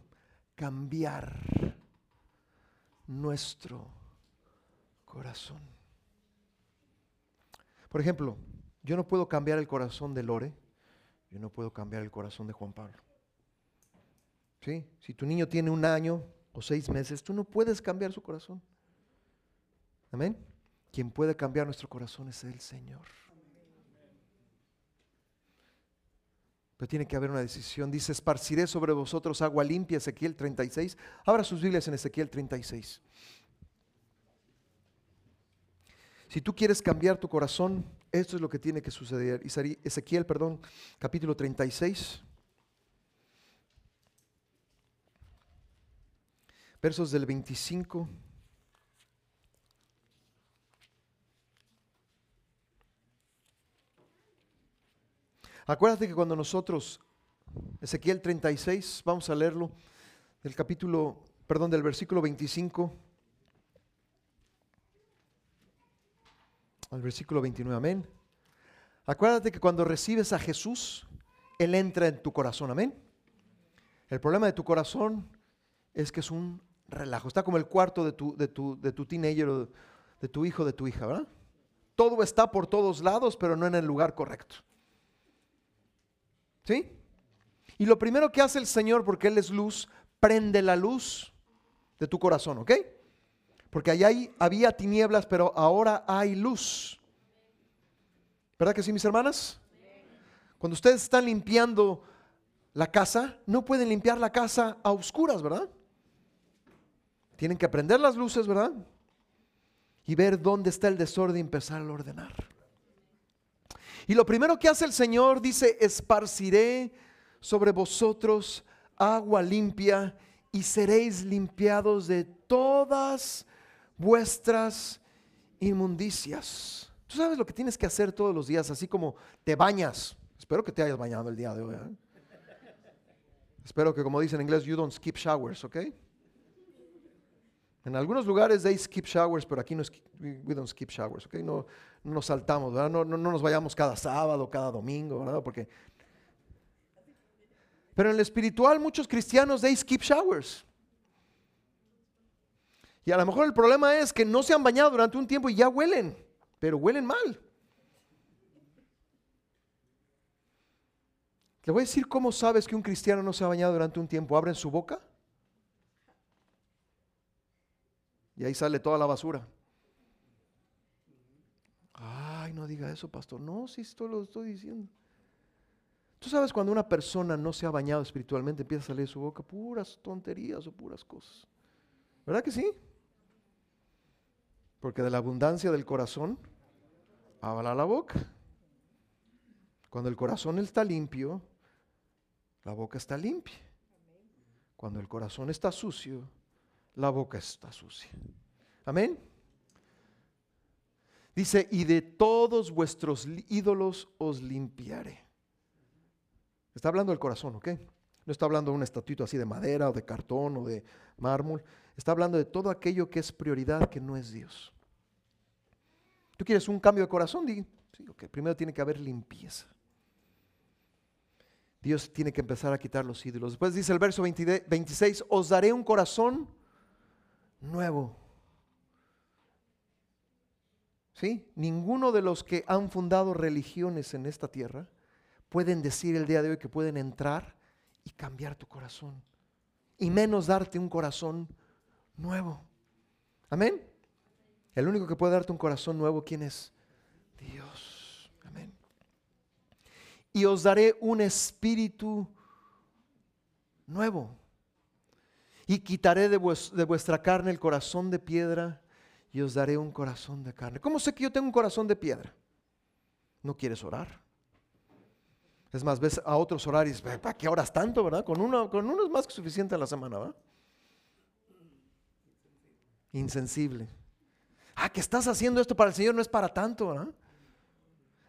Cambiar nuestro corazón. Por ejemplo, yo no puedo cambiar el corazón de Lore, yo no puedo cambiar el corazón de Juan Pablo. ¿Sí? Si tu niño tiene un año o seis meses, tú no puedes cambiar su corazón. Amén. Quien puede cambiar nuestro corazón es el Señor. Tiene que haber una decisión. Dice, esparciré sobre vosotros agua limpia, Ezequiel 36. Abra sus Biblias en Ezequiel 36. Si tú quieres cambiar tu corazón, esto es lo que tiene que suceder. Ezequiel, perdón, capítulo 36. Versos del 25 Acuérdate que cuando nosotros, Ezequiel 36, vamos a leerlo, del capítulo, perdón, del versículo 25 al versículo 29, amén. Acuérdate que cuando recibes a Jesús, Él entra en tu corazón, amén. El problema de tu corazón es que es un relajo, está como el cuarto de tu, de tu, de tu teenager de tu hijo, de tu hija, ¿verdad? Todo está por todos lados, pero no en el lugar correcto. ¿Sí? Y lo primero que hace el Señor, porque Él es luz, prende la luz de tu corazón, ¿ok? Porque allá había tinieblas, pero ahora hay luz. ¿Verdad que sí, mis hermanas? Cuando ustedes están limpiando la casa, no pueden limpiar la casa a oscuras, ¿verdad? Tienen que prender las luces, ¿verdad? Y ver dónde está el desorden y empezar a ordenar. Y lo primero que hace el Señor dice, esparciré sobre vosotros agua limpia y seréis limpiados de todas vuestras inmundicias. Tú sabes lo que tienes que hacer todos los días, así como te bañas. Espero que te hayas bañado el día de hoy. ¿eh? Espero que, como dicen en inglés, you don't skip showers, ¿ok? En algunos lugares they skip showers, pero aquí no we don't skip showers, ¿ok? No, nos saltamos, ¿verdad? No, no, nos vayamos cada sábado, cada domingo, ¿verdad? Porque... Pero en el espiritual muchos cristianos they skip showers. Y a lo mejor el problema es que no se han bañado durante un tiempo y ya huelen, pero huelen mal. Le voy a decir cómo sabes que un cristiano no se ha bañado durante un tiempo. Abren su boca Y ahí sale toda la basura. Ay, no diga eso, pastor. No, si esto lo estoy diciendo. Tú sabes cuando una persona no se ha bañado espiritualmente, empieza a salir su boca puras tonterías o puras cosas. ¿Verdad que sí? Porque de la abundancia del corazón habla la boca. Cuando el corazón está limpio, la boca está limpia. Cuando el corazón está sucio, la boca está sucia. Amén. Dice, y de todos vuestros ídolos os limpiaré. Está hablando del corazón, ¿ok? No está hablando de un estatuto así de madera o de cartón o de mármol. Está hablando de todo aquello que es prioridad, que no es Dios. ¿Tú quieres un cambio de corazón? Sí, ok. Primero tiene que haber limpieza. Dios tiene que empezar a quitar los ídolos. Después dice el verso 26, os daré un corazón nuevo. ¿Sí? Ninguno de los que han fundado religiones en esta tierra pueden decir el día de hoy que pueden entrar y cambiar tu corazón. Y menos darte un corazón nuevo. Amén. El único que puede darte un corazón nuevo, ¿quién es? Dios. Amén. Y os daré un espíritu nuevo y quitaré de, vuestra carne el corazón de piedra y os daré un corazón de carne. ¿Cómo sé que yo tengo un corazón de piedra? No quieres orar. Es más, ves a otros orar y dices, ¿para qué horas tanto, verdad? Con uno, con es más que suficiente en la semana, ¿verdad? Insensible. Ah, que estás haciendo esto para el Señor no es para tanto, ¿verdad?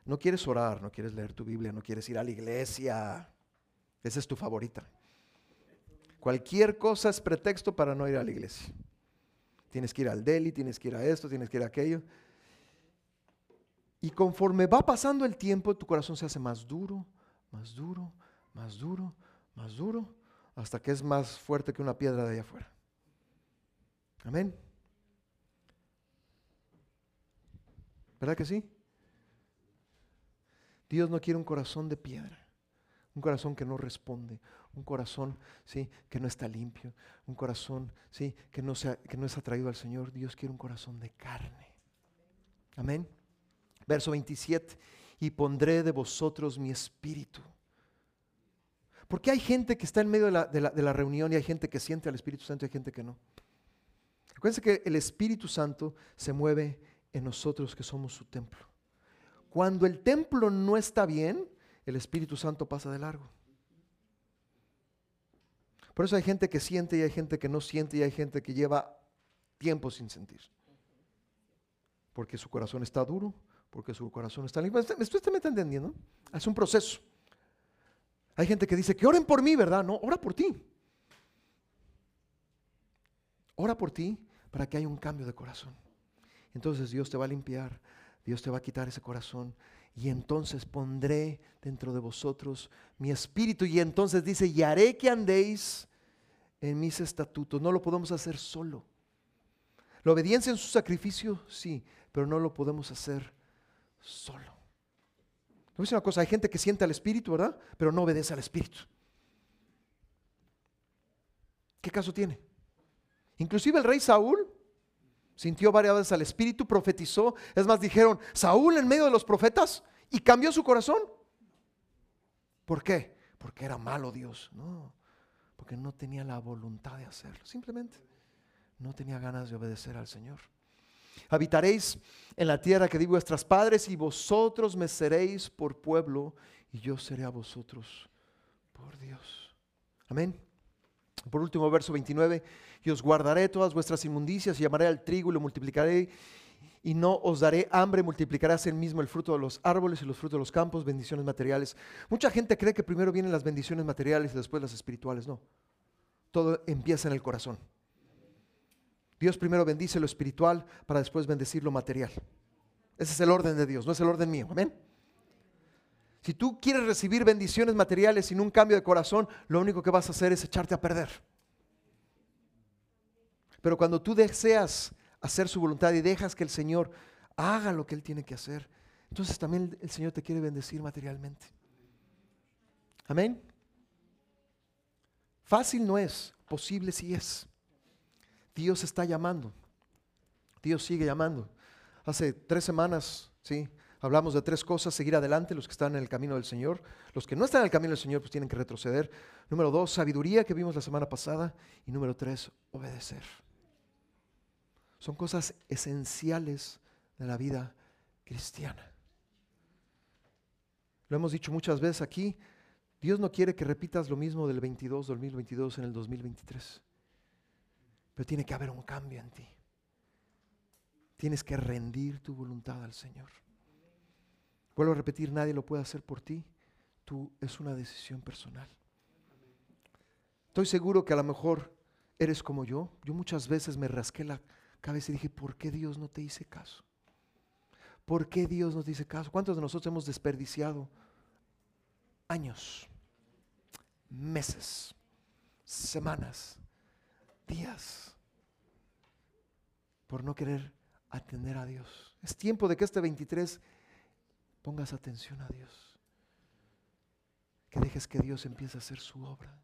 No quieres orar, no quieres leer tu Biblia, no quieres ir a la iglesia. Esa es tu favorita. Cualquier cosa es pretexto para no ir a la iglesia. Tienes que ir al deli, tienes que ir a esto, tienes que ir a aquello. Y conforme va pasando el tiempo, tu corazón se hace más duro, más duro, más duro, más duro, hasta que es más fuerte que una piedra de allá afuera. Amén. ¿Verdad que sí? Dios no quiere un corazón de piedra, un corazón que no responde, un corazón ¿sí? que no está limpio, un corazón ¿sí? que, no que no es atraído al Señor. Dios quiere un corazón de carne. Amén. Verso 27, y pondré de vosotros mi espíritu. Porque hay gente que está en medio de la, de, la, de la, reunión y hay gente que siente al Espíritu Santo y hay gente que no. Acuérdense que el Espíritu Santo se mueve en nosotros que somos su templo. Cuando el templo no está bien, el Espíritu Santo pasa de largo. Por eso hay gente que siente y hay gente que no siente y hay gente que lleva tiempo sin sentir. Porque su corazón está duro, porque su corazón está limpio. ¿Usted me está entendiendo? Es un proceso. Hay gente que dice que oren por mí, ¿verdad? No, ora por ti. Ora por ti para que haya un cambio de corazón. Entonces Dios te va a limpiar, Dios te va a quitar ese corazón y entonces pondré dentro de vosotros mi espíritu y entonces dice, y haré que andéis en mis estatutos. No lo podemos hacer solo. La obediencia en su sacrificio, sí, pero no lo podemos hacer solo. ¿No es una cosa? Hay gente que siente al Espíritu, ¿verdad? Pero no obedece al Espíritu. ¿Qué caso tiene? Inclusive el rey Saúl Sintió varias veces al Espíritu, profetizó. Es más, dijeron, Saúl en medio de los profetas y cambió su corazón. ¿Por qué? Porque era malo Dios. No, porque no tenía la voluntad de hacerlo. Simplemente no tenía ganas de obedecer al Señor. Habitaréis en la tierra que di vuestras padres y vosotros me seréis por pueblo y yo seré a vosotros por Dios. Amén. Por último, verso 29 y os guardaré todas vuestras inmundicias y llamaré al trigo y lo multiplicaré y no os daré hambre, multiplicarás el mismo el fruto de los árboles y los frutos de los campos, bendiciones materiales. Mucha gente cree que primero vienen las bendiciones materiales y después las espirituales. No, todo empieza en el corazón. Dios primero bendice lo espiritual para después bendecir lo material. Ese es el orden de Dios, no es el orden mío. Amén. Si tú quieres recibir bendiciones materiales sin un cambio de corazón, lo único que vas a hacer es echarte a perder. Pero cuando tú deseas hacer su voluntad y dejas que el Señor haga lo que Él tiene que hacer, entonces también el Señor te quiere bendecir materialmente. Amén. Fácil no es, posible sí es. Dios está llamando. Dios sigue llamando. Hace tres semanas, sí, hablamos de tres cosas, seguir adelante, los que están en el camino del Señor. Los que no están en el camino del Señor, pues tienen que retroceder. Número dos, sabiduría que vimos la semana pasada. Y número tres, obedecer. Son cosas esenciales de la vida cristiana. Lo hemos dicho muchas veces aquí, Dios no quiere que repitas lo mismo del 22, 2022 en el 2023. Pero tiene que haber un cambio en ti. Tienes que rendir tu voluntad al Señor. Vuelvo a repetir, nadie lo puede hacer por ti. Tú es una decisión personal. Estoy seguro que a lo mejor eres como yo. Yo muchas veces me rasqué la, cada vez dije, ¿por qué Dios no te hice caso? ¿Por qué Dios no te hice caso? ¿Cuántos de nosotros hemos desperdiciado años, meses, semanas, días por no querer atender a Dios? Es tiempo de que este 23 pongas atención a Dios. Que dejes que Dios empiece a hacer su obra.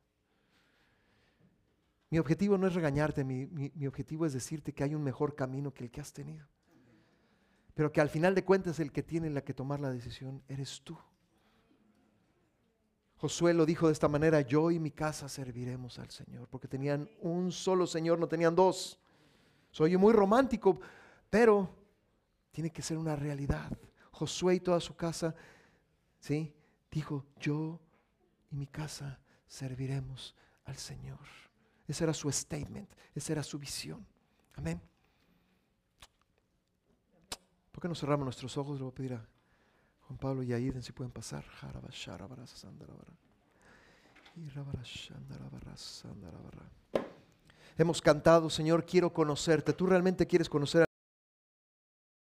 Mi objetivo no es regañarte, mi, objetivo es decirte que hay un mejor camino que el que has tenido. Pero que al final de cuentas el que tiene la que tomar la decisión eres tú. Josué lo dijo de esta manera, yo y mi casa serviremos al Señor, porque tenían un solo Señor, no tenían dos. Soy muy romántico, pero tiene que ser una realidad. Josué y toda su casa, ¿sí? Dijo, yo y mi casa serviremos al Señor. Ese era su statement, esa era su visión. Amén. ¿Por qué no cerramos nuestros ojos? Le voy a pedir a Juan Pablo y a Aiden si pueden pasar. Hemos cantado, Señor, quiero conocerte. Tú realmente quieres conocer